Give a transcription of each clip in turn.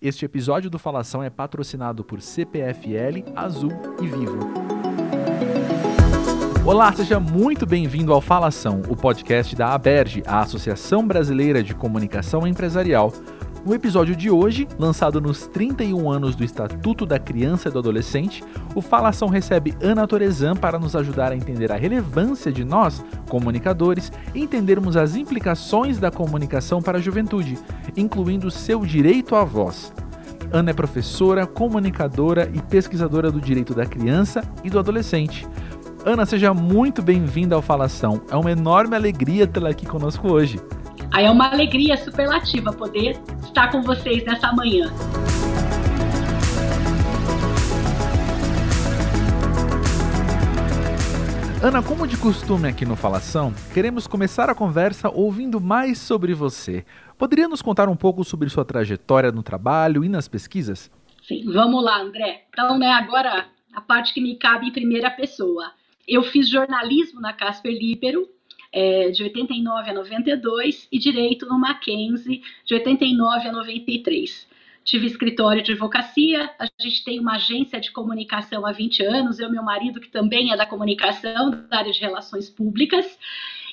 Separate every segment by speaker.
Speaker 1: Este episódio do Falação é patrocinado por CPFL, Azul e Vivo. Olá, seja muito bem-vindo ao Falação, o podcast da ABERGE, a Associação Brasileira de Comunicação Empresarial. No episódio de hoje, lançado nos 31 anos do Estatuto da Criança e do Adolescente, o Falação recebe Ana Torezan para nos ajudar a entender a relevância de nós, comunicadores, entendermos as implicações da comunicação para a juventude, incluindo seu direito à voz. Ana é professora, comunicadora e pesquisadora do direito da criança e do adolescente. Ana, seja muito bem-vinda ao Falação. É uma enorme alegria tê-la aqui conosco hoje.
Speaker 2: Aí é uma alegria superlativa poder estar com vocês nessa manhã.
Speaker 1: Ana, como de costume aqui no Falação, queremos começar a conversa ouvindo mais sobre você. Poderia nos contar um pouco sobre sua trajetória no trabalho e nas pesquisas?
Speaker 2: Sim, vamos lá, André. Então, né, agora a parte que me cabe em primeira pessoa. Eu fiz jornalismo na Casper Libero, é, de 89 a 92 e direito no Mackenzie de 89 a 93. Tive escritório de advocacia, a gente tem uma agência de comunicação há 20 anos, eu e meu marido, que também é da comunicação, da área de relações públicas.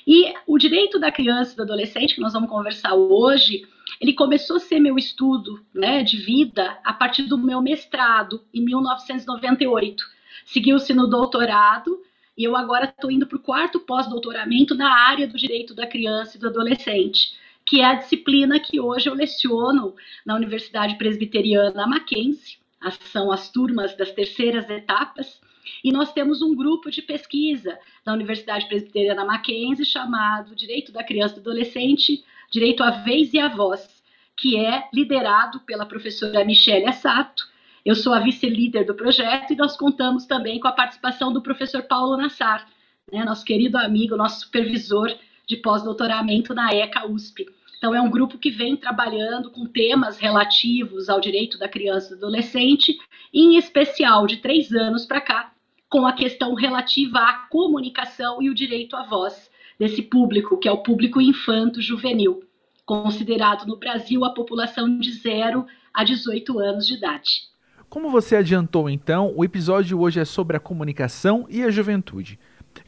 Speaker 2: E o direito da criança e do adolescente, que nós vamos conversar hoje, ele começou a ser meu estudo né, de vida a partir do meu mestrado, em 1998. Seguiu-se no doutorado, e eu agora estou indo para o quarto pós-doutoramento na área do direito da criança e do adolescente, que é a disciplina que hoje eu leciono na Universidade Presbiteriana Mackenzie. São as turmas das terceiras etapas. E nós temos um grupo de pesquisa da Universidade Presbiteriana Mackenzie chamado Direito da Criança e do Adolescente, Direito à Vez e à Voz, que é liderado pela professora Michelle Assato, eu sou a vice-líder do projeto e nós contamos também com a participação do professor Paulo Nassar, né, nosso querido amigo, nosso supervisor de pós-doutoramento na ECA USP. Então, é um grupo que vem trabalhando com temas relativos ao direito da criança e do adolescente, em especial de três anos para cá, com a questão relativa à comunicação e o direito à voz desse público, que é o público infanto-juvenil, considerado no Brasil a população de 0 a 18 anos de idade.
Speaker 1: Como você adiantou então, o episódio hoje é sobre a comunicação e a juventude.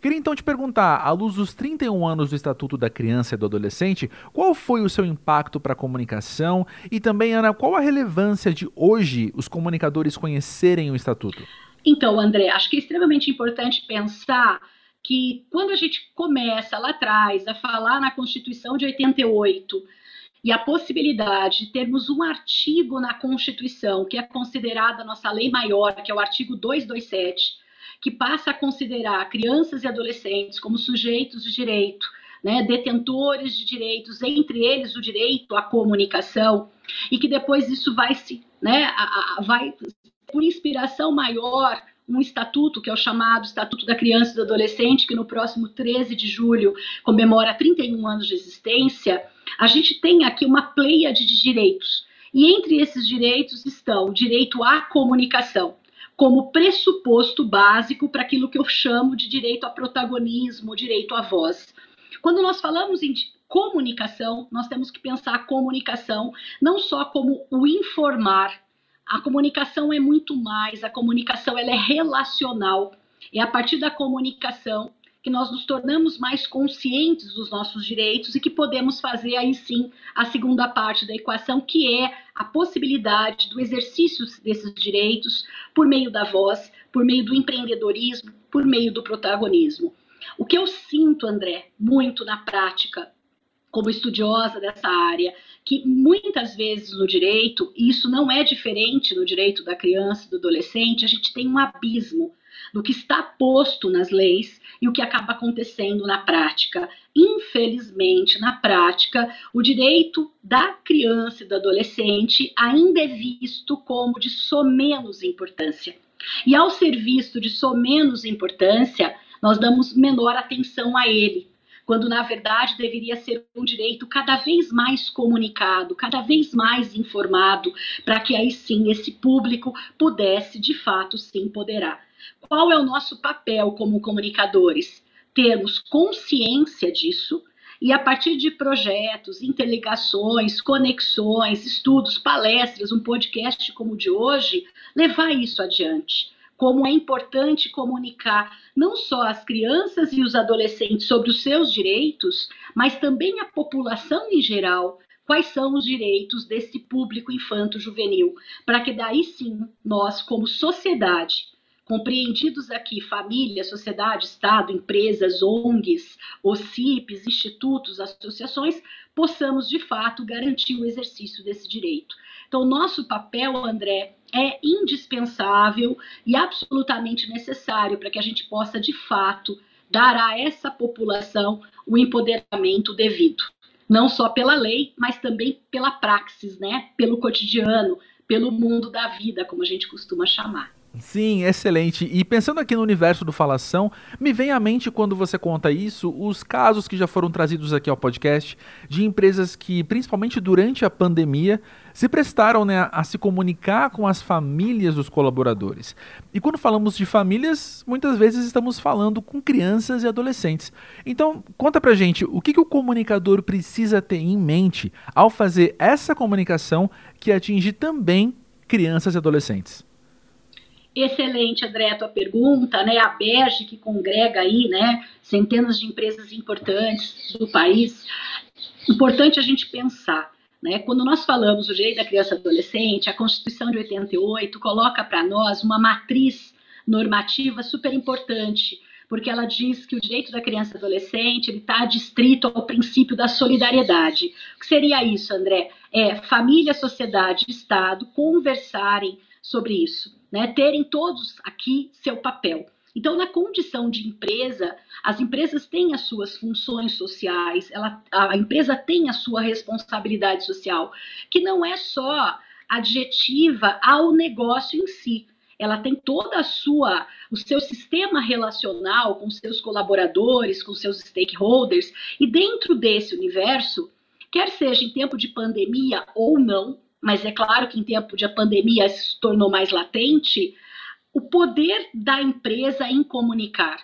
Speaker 1: Queria então te perguntar, à luz dos 31 anos do Estatuto da Criança e do Adolescente, qual foi o seu impacto para a comunicação e também, Ana, qual a relevância de hoje os comunicadores conhecerem o Estatuto?
Speaker 2: Então, André, acho que é extremamente importante pensar que quando a gente começa lá atrás a falar na Constituição de 88 e a possibilidade de termos um artigo na Constituição, que é considerada a nossa lei maior, que é o artigo 227, que passa a considerar crianças e adolescentes como sujeitos de direito, né, detentores de direitos, entre eles o direito à comunicação, e que depois isso vai se, né, a, a, vai por inspiração maior um estatuto, que é o chamado Estatuto da Criança e do Adolescente, que no próximo 13 de julho comemora 31 anos de existência, a gente tem aqui uma pleiade de direitos. E entre esses direitos estão o direito à comunicação, como pressuposto básico para aquilo que eu chamo de direito a protagonismo, direito à voz. Quando nós falamos em comunicação, nós temos que pensar a comunicação não só como o informar, a comunicação é muito mais, a comunicação ela é relacional. É a partir da comunicação que nós nos tornamos mais conscientes dos nossos direitos e que podemos fazer aí sim a segunda parte da equação, que é a possibilidade do exercício desses direitos por meio da voz, por meio do empreendedorismo, por meio do protagonismo. O que eu sinto, André, muito na prática, como estudiosa dessa área, que muitas vezes no direito, e isso não é diferente no direito da criança e do adolescente, a gente tem um abismo do que está posto nas leis e o que acaba acontecendo na prática. Infelizmente, na prática, o direito da criança e do adolescente ainda é visto como de somenos importância. E ao ser visto de somenos importância, nós damos menor atenção a ele quando na verdade deveria ser um direito cada vez mais comunicado, cada vez mais informado, para que aí sim esse público pudesse de fato se empoderar. Qual é o nosso papel como comunicadores? Termos consciência disso e a partir de projetos, interligações, conexões, estudos, palestras, um podcast como o de hoje, levar isso adiante. Como é importante comunicar não só às crianças e os adolescentes sobre os seus direitos, mas também à população em geral, quais são os direitos desse público infanto-juvenil, para que daí sim nós, como sociedade, compreendidos aqui família, sociedade, Estado, empresas, ONGs, OCIPs, institutos, associações, possamos de fato garantir o exercício desse direito. Então, nosso papel, André, é indispensável e absolutamente necessário para que a gente possa de fato dar a essa população o empoderamento devido. Não só pela lei, mas também pela praxis, né? Pelo cotidiano, pelo mundo da vida, como a gente costuma chamar.
Speaker 1: Sim, excelente. E pensando aqui no universo do Falação, me vem à mente quando você conta isso, os casos que já foram trazidos aqui ao podcast de empresas que, principalmente durante a pandemia, se prestaram né, a se comunicar com as famílias dos colaboradores. E quando falamos de famílias, muitas vezes estamos falando com crianças e adolescentes. Então, conta pra gente o que, que o comunicador precisa ter em mente ao fazer essa comunicação que atinge também crianças e adolescentes.
Speaker 2: Excelente, André, a tua pergunta, né? A Berge, que congrega aí, né, centenas de empresas importantes do país. Importante a gente pensar, né? Quando nós falamos do direito da criança e adolescente, a Constituição de 88 coloca para nós uma matriz normativa super importante, porque ela diz que o direito da criança e adolescente está distrito ao princípio da solidariedade. O que seria isso, André? É família, sociedade, Estado conversarem sobre isso né, terem todos aqui seu papel. Então, na condição de empresa, as empresas têm as suas funções sociais, ela, a empresa tem a sua responsabilidade social, que não é só adjetiva ao negócio em si. Ela tem toda a sua, o seu sistema relacional com seus colaboradores, com seus stakeholders, e dentro desse universo, quer seja em tempo de pandemia ou não, mas é claro que em tempo de pandemia se tornou mais latente, o poder da empresa em comunicar.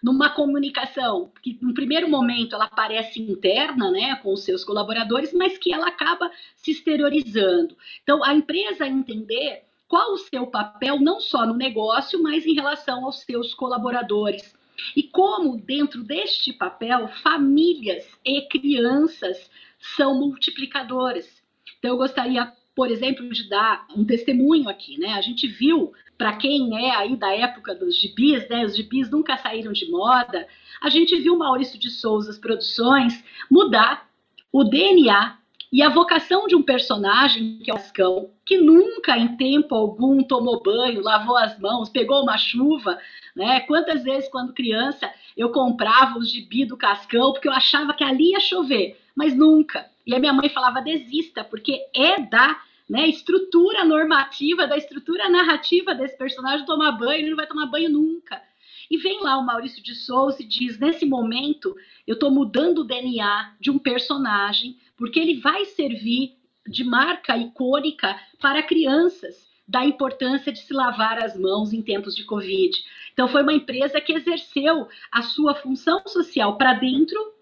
Speaker 2: Numa comunicação que, no primeiro momento, ela parece interna, né, com os seus colaboradores, mas que ela acaba se exteriorizando. Então, a empresa entender qual o seu papel, não só no negócio, mas em relação aos seus colaboradores. E como, dentro deste papel, famílias e crianças são multiplicadoras. Então, eu gostaria, por exemplo, de dar um testemunho aqui, né? A gente viu, para quem é aí da época dos gibis, né? Os gibis nunca saíram de moda. A gente viu Maurício de Souza Produções mudar o DNA e a vocação de um personagem, que é o Cascão, que nunca em tempo algum tomou banho, lavou as mãos, pegou uma chuva, né? Quantas vezes, quando criança, eu comprava os gibi do Cascão porque eu achava que ali ia chover, mas nunca. E a minha mãe falava: desista, porque é da né, estrutura normativa, da estrutura narrativa desse personagem tomar banho, ele não vai tomar banho nunca. E vem lá o Maurício de Souza e diz: nesse momento, eu estou mudando o DNA de um personagem, porque ele vai servir de marca icônica para crianças da importância de se lavar as mãos em tempos de Covid. Então, foi uma empresa que exerceu a sua função social para dentro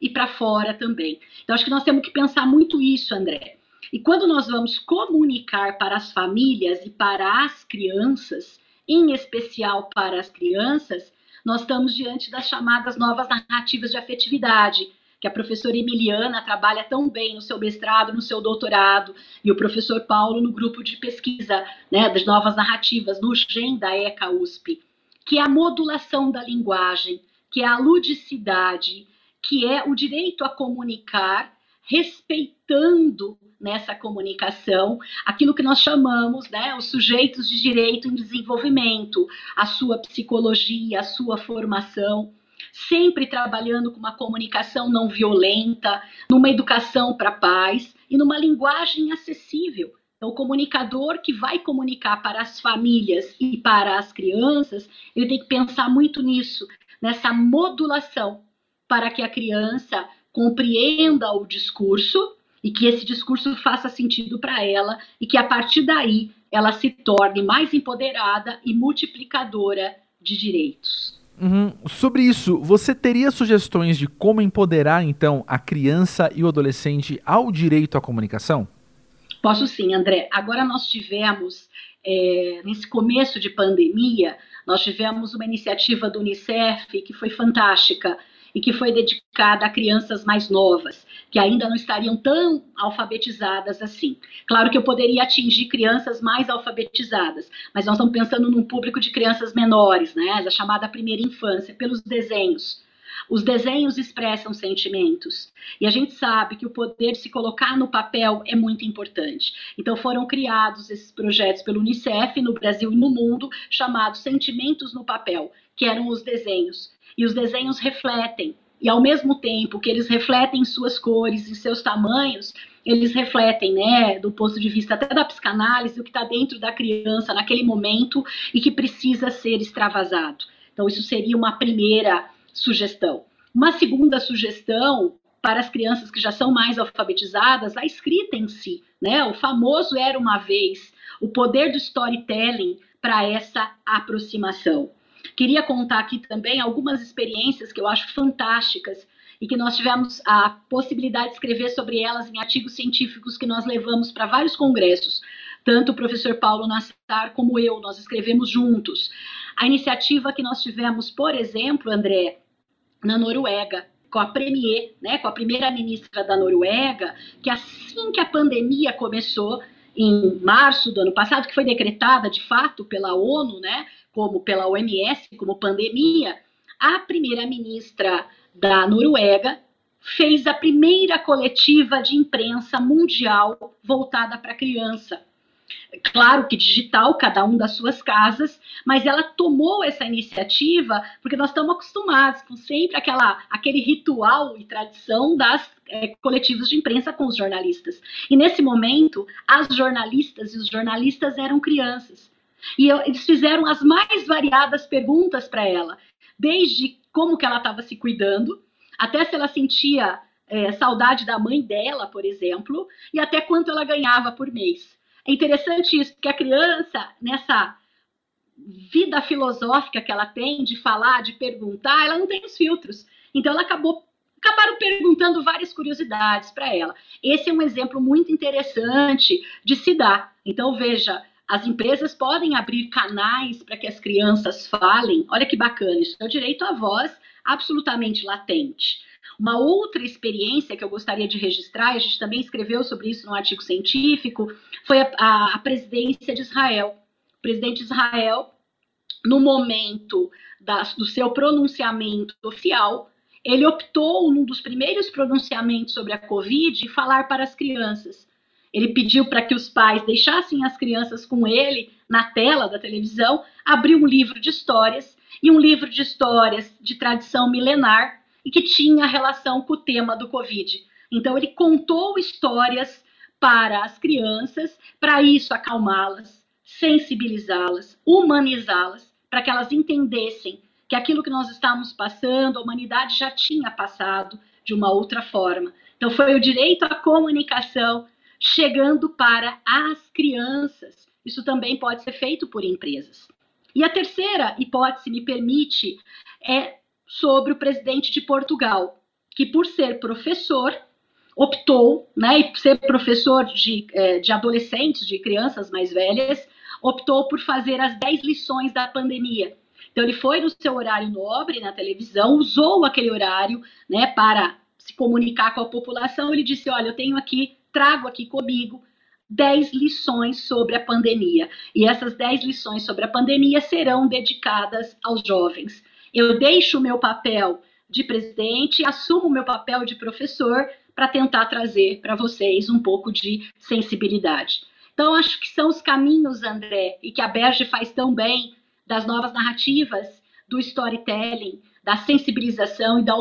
Speaker 2: e para fora também. Então, acho que nós temos que pensar muito isso, André. E quando nós vamos comunicar para as famílias e para as crianças, em especial para as crianças, nós estamos diante das chamadas novas narrativas de afetividade, que a professora Emiliana trabalha tão bem no seu mestrado, no seu doutorado, e o professor Paulo no grupo de pesquisa né, das novas narrativas, no GEM da ECA USP, que é a modulação da linguagem, que é a ludicidade, que é o direito a comunicar, respeitando nessa comunicação aquilo que nós chamamos, né, os sujeitos de direito em desenvolvimento, a sua psicologia, a sua formação, sempre trabalhando com uma comunicação não violenta, numa educação para a paz e numa linguagem acessível. Então, o comunicador que vai comunicar para as famílias e para as crianças, ele tem que pensar muito nisso, nessa modulação para que a criança compreenda o discurso e que esse discurso faça sentido para ela e que a partir daí ela se torne mais empoderada e multiplicadora de direitos.
Speaker 1: Uhum. Sobre isso, você teria sugestões de como empoderar, então, a criança e o adolescente ao direito à comunicação?
Speaker 2: Posso sim, André. Agora nós tivemos, é, nesse começo de pandemia, nós tivemos uma iniciativa do Unicef que foi fantástica e que foi dedicada a crianças mais novas, que ainda não estariam tão alfabetizadas assim. Claro que eu poderia atingir crianças mais alfabetizadas, mas nós estamos pensando num público de crianças menores, né, da chamada primeira infância, pelos desenhos. Os desenhos expressam sentimentos. E a gente sabe que o poder de se colocar no papel é muito importante. Então foram criados esses projetos pelo Unicef no Brasil e no mundo, chamados Sentimentos no Papel, que eram os desenhos. E os desenhos refletem. E ao mesmo tempo que eles refletem suas cores e seus tamanhos, eles refletem, né, do ponto de vista até da psicanálise, o que está dentro da criança naquele momento e que precisa ser extravasado. Então, isso seria uma primeira sugestão. Uma segunda sugestão para as crianças que já são mais alfabetizadas, a escrita em si, né? O famoso era uma vez, o poder do storytelling para essa aproximação. Queria contar aqui também algumas experiências que eu acho fantásticas e que nós tivemos a possibilidade de escrever sobre elas em artigos científicos que nós levamos para vários congressos. Tanto o professor Paulo Nassar como eu, nós escrevemos juntos. A iniciativa que nós tivemos, por exemplo, André, na Noruega, com a premier, né, com a primeira ministra da Noruega, que assim que a pandemia começou, em março do ano passado, que foi decretada de fato pela ONU, né, como pela OMS, como pandemia, a primeira ministra da Noruega fez a primeira coletiva de imprensa mundial voltada para a criança claro que digital, cada um das suas casas, mas ela tomou essa iniciativa porque nós estamos acostumados com sempre aquela, aquele ritual e tradição das é, coletivas de imprensa com os jornalistas. E nesse momento, as jornalistas e os jornalistas eram crianças. E eu, eles fizeram as mais variadas perguntas para ela, desde como que ela estava se cuidando, até se ela sentia é, saudade da mãe dela, por exemplo, e até quanto ela ganhava por mês. É interessante isso, porque a criança, nessa vida filosófica que ela tem de falar, de perguntar, ela não tem os filtros. Então ela acabou acabaram perguntando várias curiosidades para ela. Esse é um exemplo muito interessante de se dar. Então veja, as empresas podem abrir canais para que as crianças falem. Olha que bacana, isso é o direito à voz absolutamente latente. Uma outra experiência que eu gostaria de registrar, a gente também escreveu sobre isso num artigo científico, foi a, a, a presidência de Israel. O presidente de Israel, no momento da, do seu pronunciamento oficial, ele optou, num dos primeiros pronunciamentos sobre a Covid, falar para as crianças. Ele pediu para que os pais deixassem as crianças com ele na tela da televisão, abriu um livro de histórias, e um livro de histórias de tradição milenar, e que tinha relação com o tema do Covid. Então, ele contou histórias para as crianças, para isso acalmá-las, sensibilizá-las, humanizá-las, para que elas entendessem que aquilo que nós estávamos passando, a humanidade já tinha passado de uma outra forma. Então, foi o direito à comunicação chegando para as crianças. Isso também pode ser feito por empresas. E a terceira hipótese, me permite, é sobre o presidente de Portugal, que por ser professor optou, né, e ser professor de, é, de adolescentes, de crianças mais velhas, optou por fazer as 10 lições da pandemia. Então ele foi no seu horário nobre na televisão, usou aquele horário, né, para se comunicar com a população. Ele disse: "Olha, eu tenho aqui, trago aqui comigo 10 lições sobre a pandemia. E essas 10 lições sobre a pandemia serão dedicadas aos jovens. Eu deixo o meu papel de presidente, assumo o meu papel de professor para tentar trazer para vocês um pouco de sensibilidade. Então, acho que são os caminhos, André, e que a Berge faz tão bem das novas narrativas, do storytelling, da sensibilização e da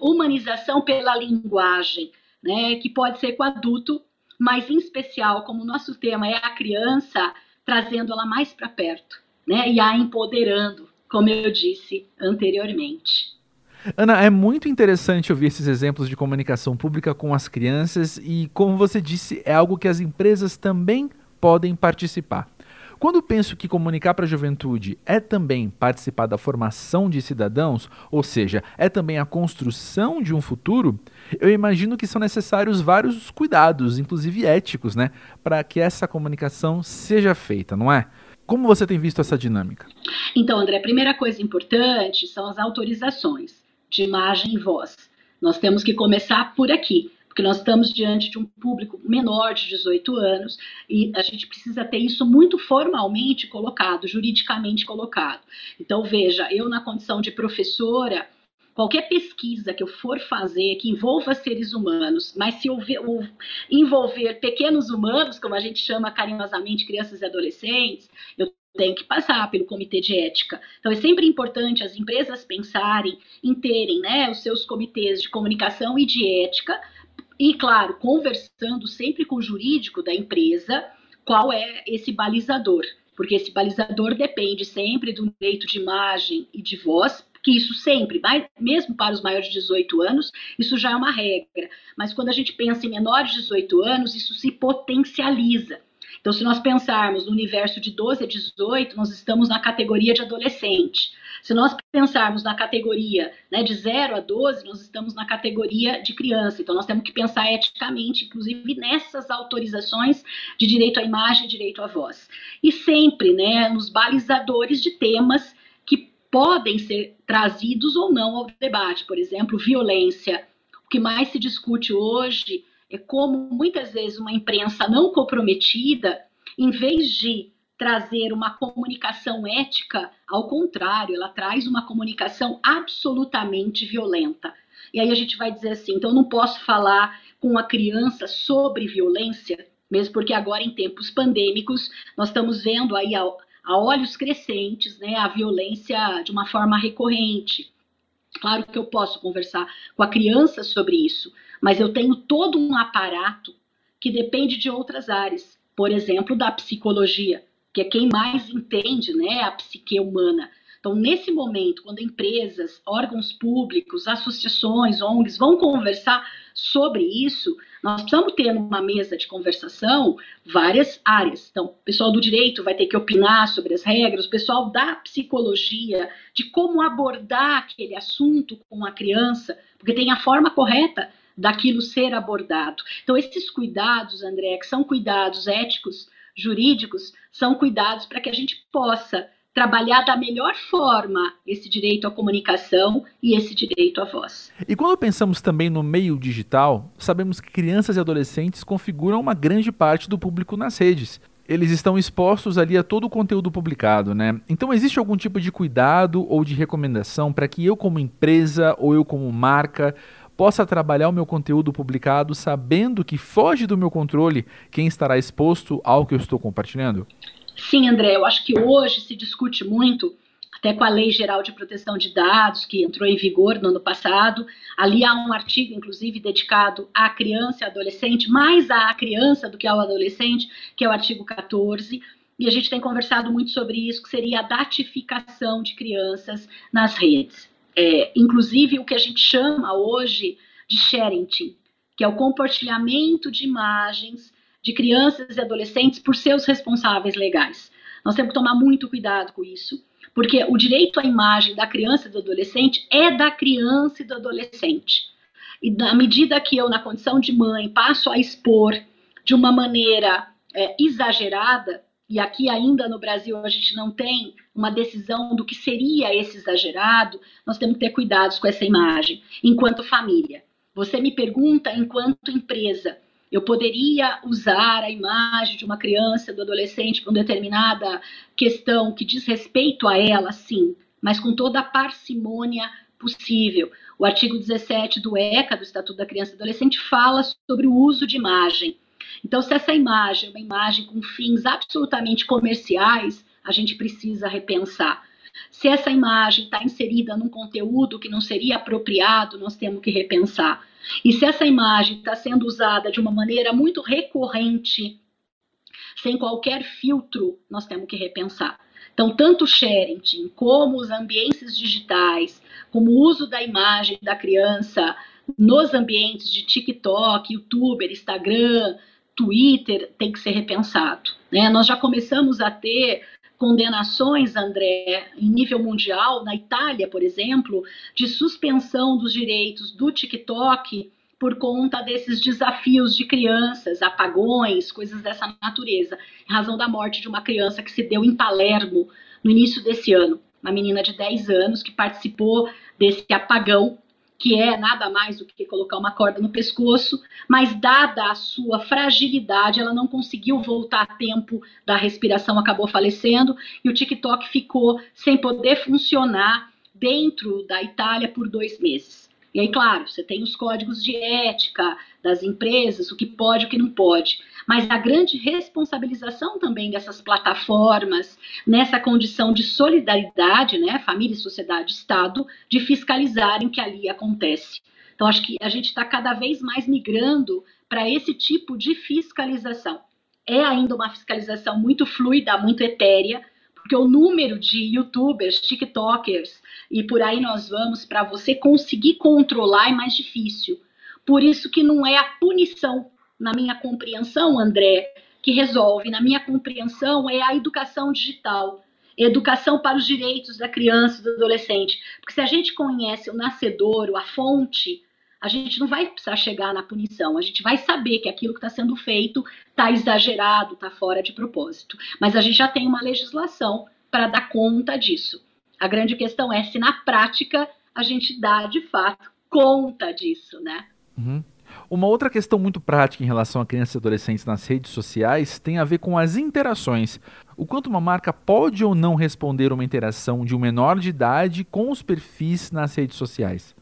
Speaker 2: humanização pela linguagem, né, que pode ser com adulto, mas em especial, como o nosso tema é a criança, trazendo ela mais para perto, né, e a empoderando, como eu disse anteriormente.
Speaker 1: Ana, é muito interessante ouvir esses exemplos de comunicação pública com as crianças e, como você disse, é algo que as empresas também podem participar. Quando penso que comunicar para a juventude é também participar da formação de cidadãos, ou seja, é também a construção de um futuro, eu imagino que são necessários vários cuidados, inclusive éticos, né, para que essa comunicação seja feita, não é? Como você tem visto essa dinâmica?
Speaker 2: Então, André, a primeira coisa importante são as autorizações de imagem e voz. Nós temos que começar por aqui porque nós estamos diante de um público menor de 18 anos e a gente precisa ter isso muito formalmente colocado, juridicamente colocado. Então, veja, eu na condição de professora, qualquer pesquisa que eu for fazer que envolva seres humanos, mas se envolver pequenos humanos, como a gente chama carinhosamente crianças e adolescentes, eu tenho que passar pelo comitê de ética. Então é sempre importante as empresas pensarem em terem né, os seus comitês de comunicação e de ética e, claro, conversando sempre com o jurídico da empresa, qual é esse balizador, porque esse balizador depende sempre do direito de imagem e de voz, que isso sempre, mesmo para os maiores de 18 anos, isso já é uma regra. Mas quando a gente pensa em menores de 18 anos, isso se potencializa. Então, se nós pensarmos no universo de 12 a 18, nós estamos na categoria de adolescente. Se nós pensarmos na categoria né, de 0 a 12, nós estamos na categoria de criança. Então, nós temos que pensar eticamente, inclusive nessas autorizações de direito à imagem e direito à voz. E sempre né, nos balizadores de temas que podem ser trazidos ou não ao debate. Por exemplo, violência. O que mais se discute hoje é como muitas vezes uma imprensa não comprometida, em vez de trazer uma comunicação ética, ao contrário, ela traz uma comunicação absolutamente violenta. E aí a gente vai dizer assim: então não posso falar com a criança sobre violência, mesmo porque agora em tempos pandêmicos nós estamos vendo aí a, a olhos crescentes né, a violência de uma forma recorrente. Claro que eu posso conversar com a criança sobre isso, mas eu tenho todo um aparato que depende de outras áreas, por exemplo, da psicologia, que é quem mais entende né, a psique humana. Então, nesse momento, quando empresas, órgãos públicos, associações, ONGs vão conversar sobre isso, nós precisamos ter numa mesa de conversação várias áreas. Então, o pessoal do direito vai ter que opinar sobre as regras, o pessoal da psicologia, de como abordar aquele assunto com a criança, porque tem a forma correta daquilo ser abordado. Então, esses cuidados, André, que são cuidados éticos, jurídicos, são cuidados para que a gente possa trabalhar da melhor forma esse direito à comunicação e esse direito à voz.
Speaker 1: E quando pensamos também no meio digital, sabemos que crianças e adolescentes configuram uma grande parte do público nas redes. Eles estão expostos ali a todo o conteúdo publicado, né? Então existe algum tipo de cuidado ou de recomendação para que eu como empresa ou eu como marca possa trabalhar o meu conteúdo publicado sabendo que foge do meu controle quem estará exposto ao que eu estou compartilhando?
Speaker 2: Sim, André, eu acho que hoje se discute muito, até com a Lei Geral de Proteção de Dados, que entrou em vigor no ano passado. Ali há um artigo, inclusive, dedicado à criança e adolescente, mais à criança do que ao adolescente, que é o artigo 14. E a gente tem conversado muito sobre isso, que seria a datificação de crianças nas redes é, inclusive o que a gente chama hoje de sharing, que é o compartilhamento de imagens de crianças e adolescentes por seus responsáveis legais. Nós temos que tomar muito cuidado com isso, porque o direito à imagem da criança e do adolescente é da criança e do adolescente. E na medida que eu, na condição de mãe, passo a expor de uma maneira é, exagerada, e aqui ainda no Brasil a gente não tem uma decisão do que seria esse exagerado, nós temos que ter cuidados com essa imagem, enquanto família. Você me pergunta, enquanto empresa, eu poderia usar a imagem de uma criança, do adolescente, para uma determinada questão que diz respeito a ela, sim, mas com toda a parcimônia possível. O artigo 17 do ECA, do Estatuto da Criança e Adolescente, fala sobre o uso de imagem. Então, se essa imagem é uma imagem com fins absolutamente comerciais, a gente precisa repensar. Se essa imagem está inserida num conteúdo que não seria apropriado, nós temos que repensar. E se essa imagem está sendo usada de uma maneira muito recorrente, sem qualquer filtro, nós temos que repensar. Então, tanto o sharing como os ambientes digitais, como o uso da imagem da criança nos ambientes de TikTok, YouTuber, Instagram, Twitter tem que ser repensado. Né? Nós já começamos a ter condenações, André, em nível mundial, na Itália, por exemplo, de suspensão dos direitos do TikTok por conta desses desafios de crianças, apagões, coisas dessa natureza, em razão da morte de uma criança que se deu em Palermo no início desse ano. Uma menina de 10 anos que participou desse apagão que é nada mais do que colocar uma corda no pescoço, mas dada a sua fragilidade, ela não conseguiu voltar a tempo da respiração, acabou falecendo, e o TikTok ficou sem poder funcionar dentro da Itália por dois meses. E aí, claro, você tem os códigos de ética das empresas, o que pode o que não pode mas a grande responsabilização também dessas plataformas nessa condição de solidariedade, né, família, sociedade, Estado, de fiscalizarem o que ali acontece. Então, acho que a gente está cada vez mais migrando para esse tipo de fiscalização. É ainda uma fiscalização muito fluida, muito etérea, porque o número de youtubers, tiktokers e por aí nós vamos, para você conseguir controlar é mais difícil. Por isso que não é a punição na minha compreensão, André, que resolve, na minha compreensão, é a educação digital. Educação para os direitos da criança e do adolescente. Porque se a gente conhece o nascedouro, a fonte, a gente não vai precisar chegar na punição. A gente vai saber que aquilo que está sendo feito está exagerado, está fora de propósito. Mas a gente já tem uma legislação para dar conta disso. A grande questão é se na prática a gente dá de fato conta disso, né?
Speaker 1: Uhum. Uma outra questão muito prática em relação a crianças e adolescentes nas redes sociais tem a ver com as interações. O quanto uma marca pode ou não responder uma interação de um menor de idade com os perfis nas redes sociais?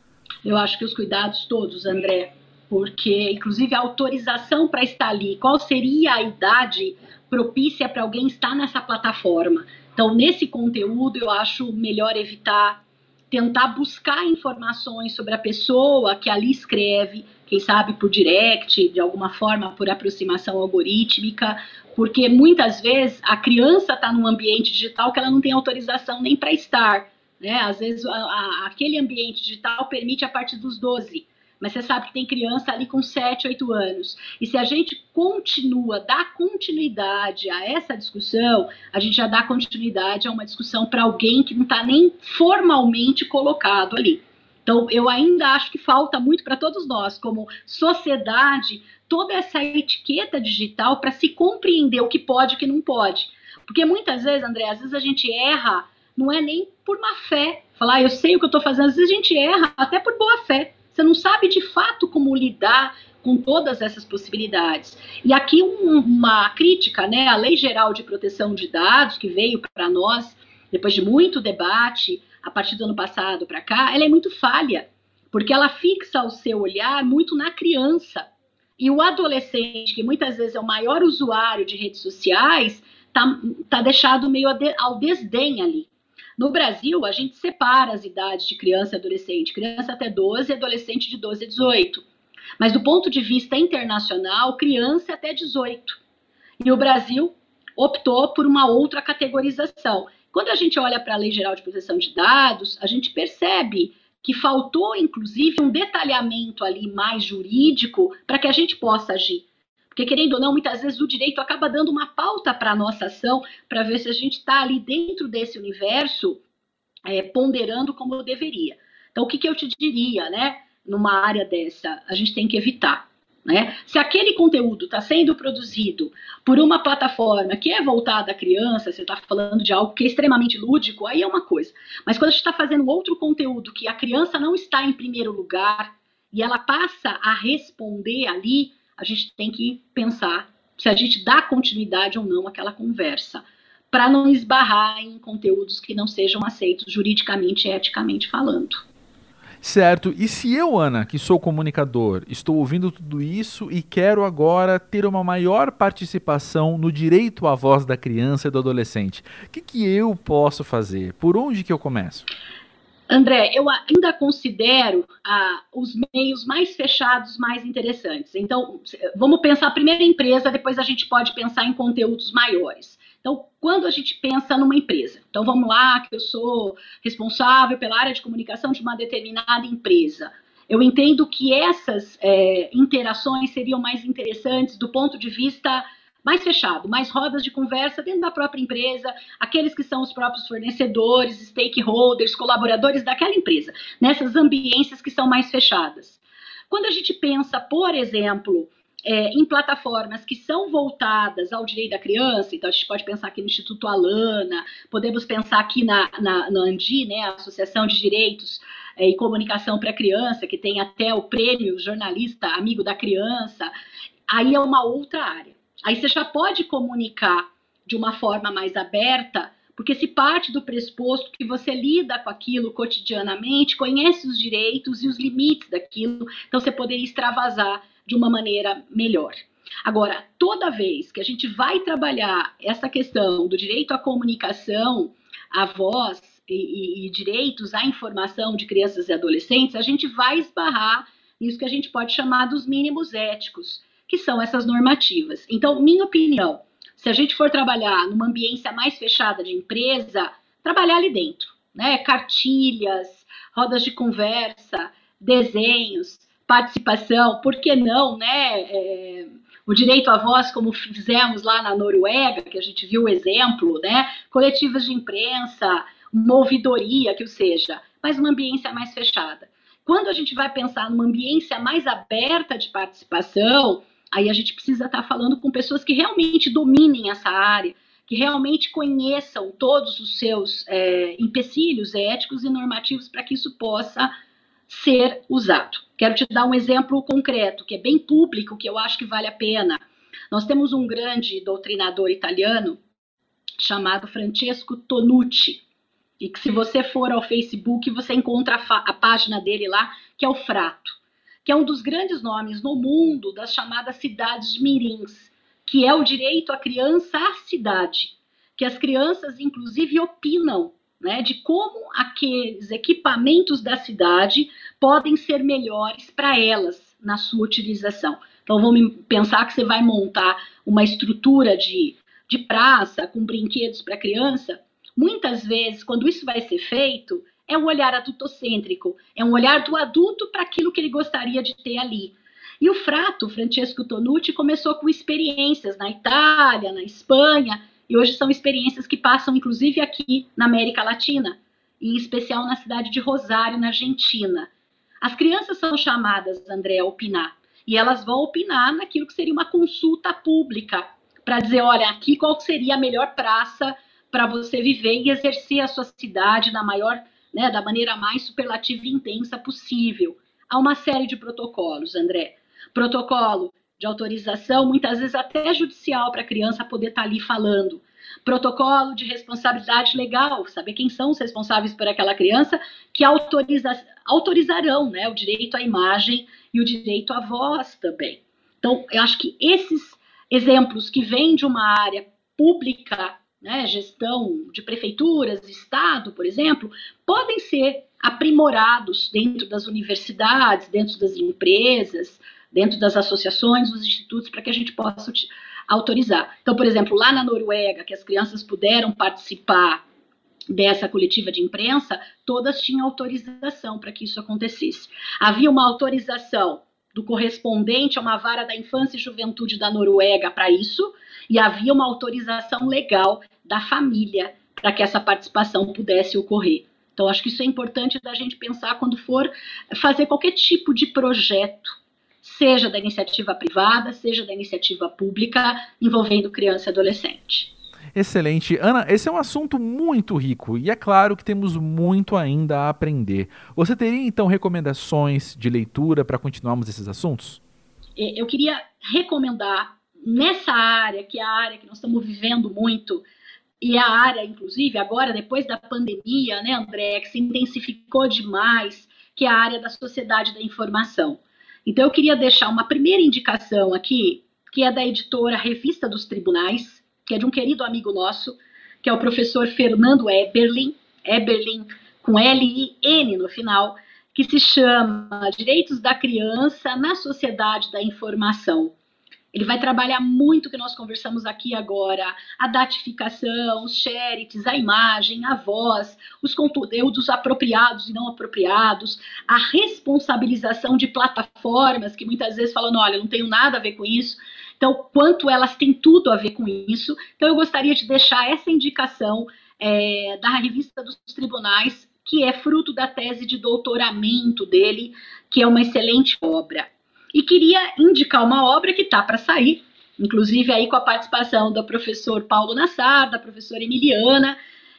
Speaker 2: Eu acho que os cuidados todos, André, porque inclusive a autorização para estar ali, qual seria a idade propícia para alguém estar nessa plataforma? Então, nesse conteúdo, eu acho melhor evitar tentar buscar informações sobre a pessoa que ali escreve, quem sabe por direct, de alguma forma por aproximação algorítmica, porque muitas vezes a criança está num ambiente digital que ela não tem autorização nem para estar. Né? Às vezes a, a, aquele ambiente digital permite a partir dos 12 mas você sabe que tem criança ali com 7, 8 anos. E se a gente continua, dá continuidade a essa discussão, a gente já dá continuidade a uma discussão para alguém que não está nem formalmente colocado ali. Então, eu ainda acho que falta muito para todos nós, como sociedade, toda essa etiqueta digital para se compreender o que pode e o que não pode. Porque muitas vezes, André, às vezes a gente erra, não é nem por má fé. Falar, ah, eu sei o que eu estou fazendo, às vezes a gente erra até por boa fé. Você não sabe de fato como lidar com todas essas possibilidades. E aqui um, uma crítica, né, a Lei Geral de Proteção de Dados, que veio para nós depois de muito debate, a partir do ano passado para cá, ela é muito falha, porque ela fixa o seu olhar muito na criança. E o adolescente, que muitas vezes é o maior usuário de redes sociais, tá, tá deixado meio ao desdém ali. No Brasil, a gente separa as idades de criança e adolescente, criança até 12 e adolescente de 12 a 18. Mas do ponto de vista internacional, criança até 18. E o Brasil optou por uma outra categorização. Quando a gente olha para a Lei Geral de Proteção de Dados, a gente percebe que faltou, inclusive, um detalhamento ali mais jurídico para que a gente possa agir. Porque, querendo ou não, muitas vezes o direito acaba dando uma pauta para a nossa ação, para ver se a gente está ali dentro desse universo, é, ponderando como deveria. Então, o que, que eu te diria, né? Numa área dessa, a gente tem que evitar. Né? Se aquele conteúdo está sendo produzido por uma plataforma que é voltada à criança, você está falando de algo que é extremamente lúdico, aí é uma coisa. Mas quando a gente está fazendo outro conteúdo que a criança não está em primeiro lugar e ela passa a responder ali, a gente tem que pensar se a gente dá continuidade ou não àquela conversa, para não esbarrar em conteúdos que não sejam aceitos juridicamente e eticamente falando.
Speaker 1: Certo. E se eu, Ana, que sou comunicador, estou ouvindo tudo isso e quero agora ter uma maior participação no direito à voz da criança e do adolescente, o que, que eu posso fazer? Por onde que eu começo?
Speaker 2: André, eu ainda considero ah, os meios mais fechados mais interessantes. Então, vamos pensar primeiro em empresa, depois a gente pode pensar em conteúdos maiores. Então, quando a gente pensa numa empresa, então vamos lá, que eu sou responsável pela área de comunicação de uma determinada empresa. eu entendo que essas é, interações seriam mais interessantes do ponto de vista mais fechado, mais rodas de conversa dentro da própria empresa, aqueles que são os próprios fornecedores, stakeholders, colaboradores daquela empresa, nessas ambiências que são mais fechadas. Quando a gente pensa, por exemplo, é, em plataformas que são voltadas ao direito da criança, então a gente pode pensar aqui no Instituto Alana, podemos pensar aqui na, na, na ANDI, né, a Associação de Direitos é, e Comunicação para a Criança, que tem até o prêmio Jornalista Amigo da Criança, aí é uma outra área. Aí você já pode comunicar de uma forma mais aberta, porque se parte do pressuposto que você lida com aquilo cotidianamente, conhece os direitos e os limites daquilo, então você poderia extravasar de uma maneira melhor. Agora, toda vez que a gente vai trabalhar essa questão do direito à comunicação, à voz e, e, e direitos à informação de crianças e adolescentes, a gente vai esbarrar nisso que a gente pode chamar dos mínimos éticos, que são essas normativas. Então, minha opinião, se a gente for trabalhar numa ambiência mais fechada de empresa, trabalhar ali dentro, né? Cartilhas, rodas de conversa, desenhos, participação, por que não, né? É, o direito à voz, como fizemos lá na Noruega, que a gente viu o exemplo, né? Coletivas de imprensa, uma ouvidoria, que o seja, mas uma ambiência mais fechada. Quando a gente vai pensar numa ambiência mais aberta de participação, aí a gente precisa estar falando com pessoas que realmente dominem essa área, que realmente conheçam todos os seus é, empecilhos éticos e normativos para que isso possa ser usado. Quero te dar um exemplo concreto, que é bem público, que eu acho que vale a pena. Nós temos um grande doutrinador italiano chamado Francesco Tonucci, e que se você for ao Facebook, você encontra a, a página dele lá, que é o Frato que é um dos grandes nomes no mundo das chamadas cidades mirins, que é o direito à criança à cidade, que as crianças, inclusive, opinam né, de como aqueles equipamentos da cidade podem ser melhores para elas na sua utilização. Então, vamos pensar que você vai montar uma estrutura de, de praça com brinquedos para criança. Muitas vezes, quando isso vai ser feito, é um olhar adultocêntrico, é um olhar do adulto para aquilo que ele gostaria de ter ali. E o Frato, Francesco Tonucci, começou com experiências na Itália, na Espanha, e hoje são experiências que passam inclusive aqui na América Latina, em especial na cidade de Rosário, na Argentina. As crianças são chamadas, André, a opinar, e elas vão opinar naquilo que seria uma consulta pública, para dizer, olha, aqui qual seria a melhor praça para você viver e exercer a sua cidade na maior né, da maneira mais superlativa e intensa possível. Há uma série de protocolos, André. Protocolo de autorização, muitas vezes até judicial, para a criança poder estar tá ali falando. Protocolo de responsabilidade legal, saber quem são os responsáveis por aquela criança, que autoriza, autorizarão né, o direito à imagem e o direito à voz também. Então, eu acho que esses exemplos que vêm de uma área pública né, gestão de prefeituras, Estado, por exemplo, podem ser aprimorados dentro das universidades, dentro das empresas, dentro das associações, dos institutos, para que a gente possa autorizar. Então, por exemplo, lá na Noruega, que as crianças puderam participar dessa coletiva de imprensa, todas tinham autorização para que isso acontecesse. Havia uma autorização do correspondente a uma vara da infância e juventude da Noruega para isso, e havia uma autorização legal da família para que essa participação pudesse ocorrer. Então, acho que isso é importante da gente pensar quando for fazer qualquer tipo de projeto, seja da iniciativa privada, seja da iniciativa pública, envolvendo criança e adolescente.
Speaker 1: Excelente. Ana, esse é um assunto muito rico e é claro que temos muito ainda a aprender. Você teria então recomendações de leitura para continuarmos esses assuntos?
Speaker 2: É, eu queria recomendar nessa área, que é a área que nós estamos vivendo muito, e a área, inclusive, agora, depois da pandemia, né, André, que se intensificou demais, que é a área da sociedade da informação. Então, eu queria deixar uma primeira indicação aqui, que é da editora Revista dos Tribunais, que é de um querido amigo nosso, que é o professor Fernando Eberlin, Eberlin com L-I-N no final, que se chama Direitos da Criança na Sociedade da Informação. Ele vai trabalhar muito o que nós conversamos aqui agora: a datificação, os charities, a imagem, a voz, os conteúdos apropriados e não apropriados, a responsabilização de plataformas que muitas vezes falam: olha, não tenho nada a ver com isso. Então, quanto elas têm tudo a ver com isso. Então, eu gostaria de deixar essa indicação é, da revista dos tribunais, que é fruto da tese de doutoramento dele, que é uma excelente obra. E queria indicar uma obra que está para sair, inclusive aí com a participação do professor Paulo Nassar, da professora Emiliana,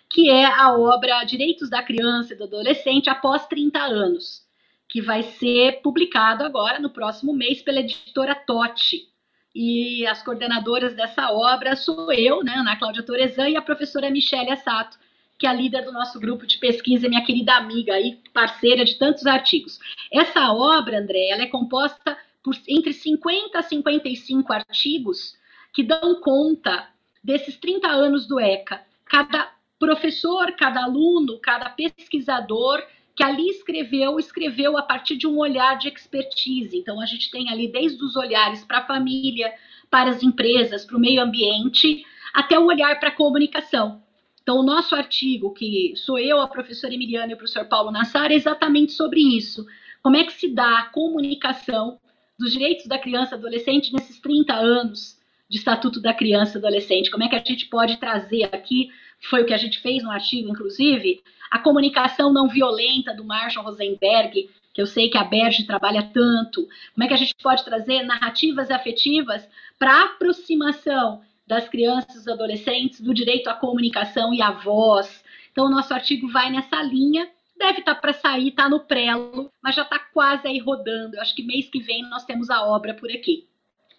Speaker 2: que é a obra Direitos da Criança e do Adolescente após 30 anos, que vai ser publicado agora no próximo mês pela editora Totti. E as coordenadoras dessa obra sou eu, né, Ana Cláudia Torezan, e a professora Michelle Assato, que é a líder do nosso grupo de pesquisa, minha querida amiga e parceira de tantos artigos. Essa obra, André, ela é composta por entre 50 a 55 artigos que dão conta desses 30 anos do ECA. Cada professor, cada aluno, cada pesquisador que ali escreveu, escreveu a partir de um olhar de expertise. Então, a gente tem ali desde os olhares para a família, para as empresas, para o meio ambiente, até o olhar para a comunicação. Então, o nosso artigo, que sou eu, a professora Emiliana e o professor Paulo Nassar, é exatamente sobre isso. Como é que se dá a comunicação dos direitos da criança e adolescente nesses 30 anos de Estatuto da Criança e Adolescente? Como é que a gente pode trazer aqui, foi o que a gente fez no artigo, inclusive, a comunicação não violenta do Marshall Rosenberg, que eu sei que a Berge trabalha tanto. Como é que a gente pode trazer narrativas afetivas para aproximação das crianças e adolescentes do direito à comunicação e à voz. Então, o nosso artigo vai nessa linha. Deve estar tá para sair, está no prelo, mas já está quase aí rodando. Eu acho que mês que vem nós temos a obra por aqui.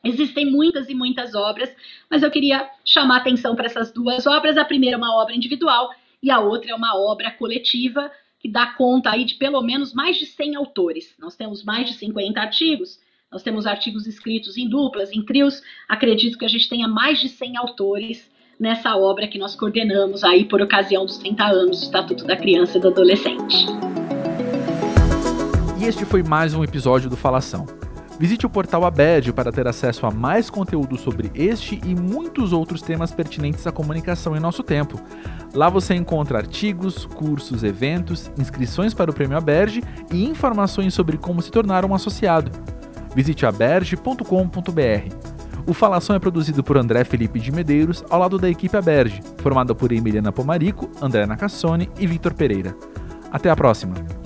Speaker 2: Existem muitas e muitas obras, mas eu queria chamar atenção para essas duas obras. A primeira é uma obra individual e a outra é uma obra coletiva que dá conta aí de pelo menos mais de 100 autores. Nós temos mais de 50 artigos, nós temos artigos escritos em duplas, em trios. Acredito que a gente tenha mais de 100 autores nessa obra que nós coordenamos aí por ocasião dos 30 anos do Estatuto da Criança e do Adolescente.
Speaker 1: E este foi mais um episódio do Falação. Visite o portal ABED para ter acesso a mais conteúdo sobre este e muitos outros temas pertinentes à comunicação em nosso tempo. Lá você encontra artigos, cursos, eventos, inscrições para o Prêmio ABERJ e informações sobre como se tornar um associado. Visite aberge.com.br. O Falação é produzido por André Felipe de Medeiros, ao lado da equipe Aberge, formada por Emiliana Pomarico, André Nacassone e Victor Pereira. Até a próxima!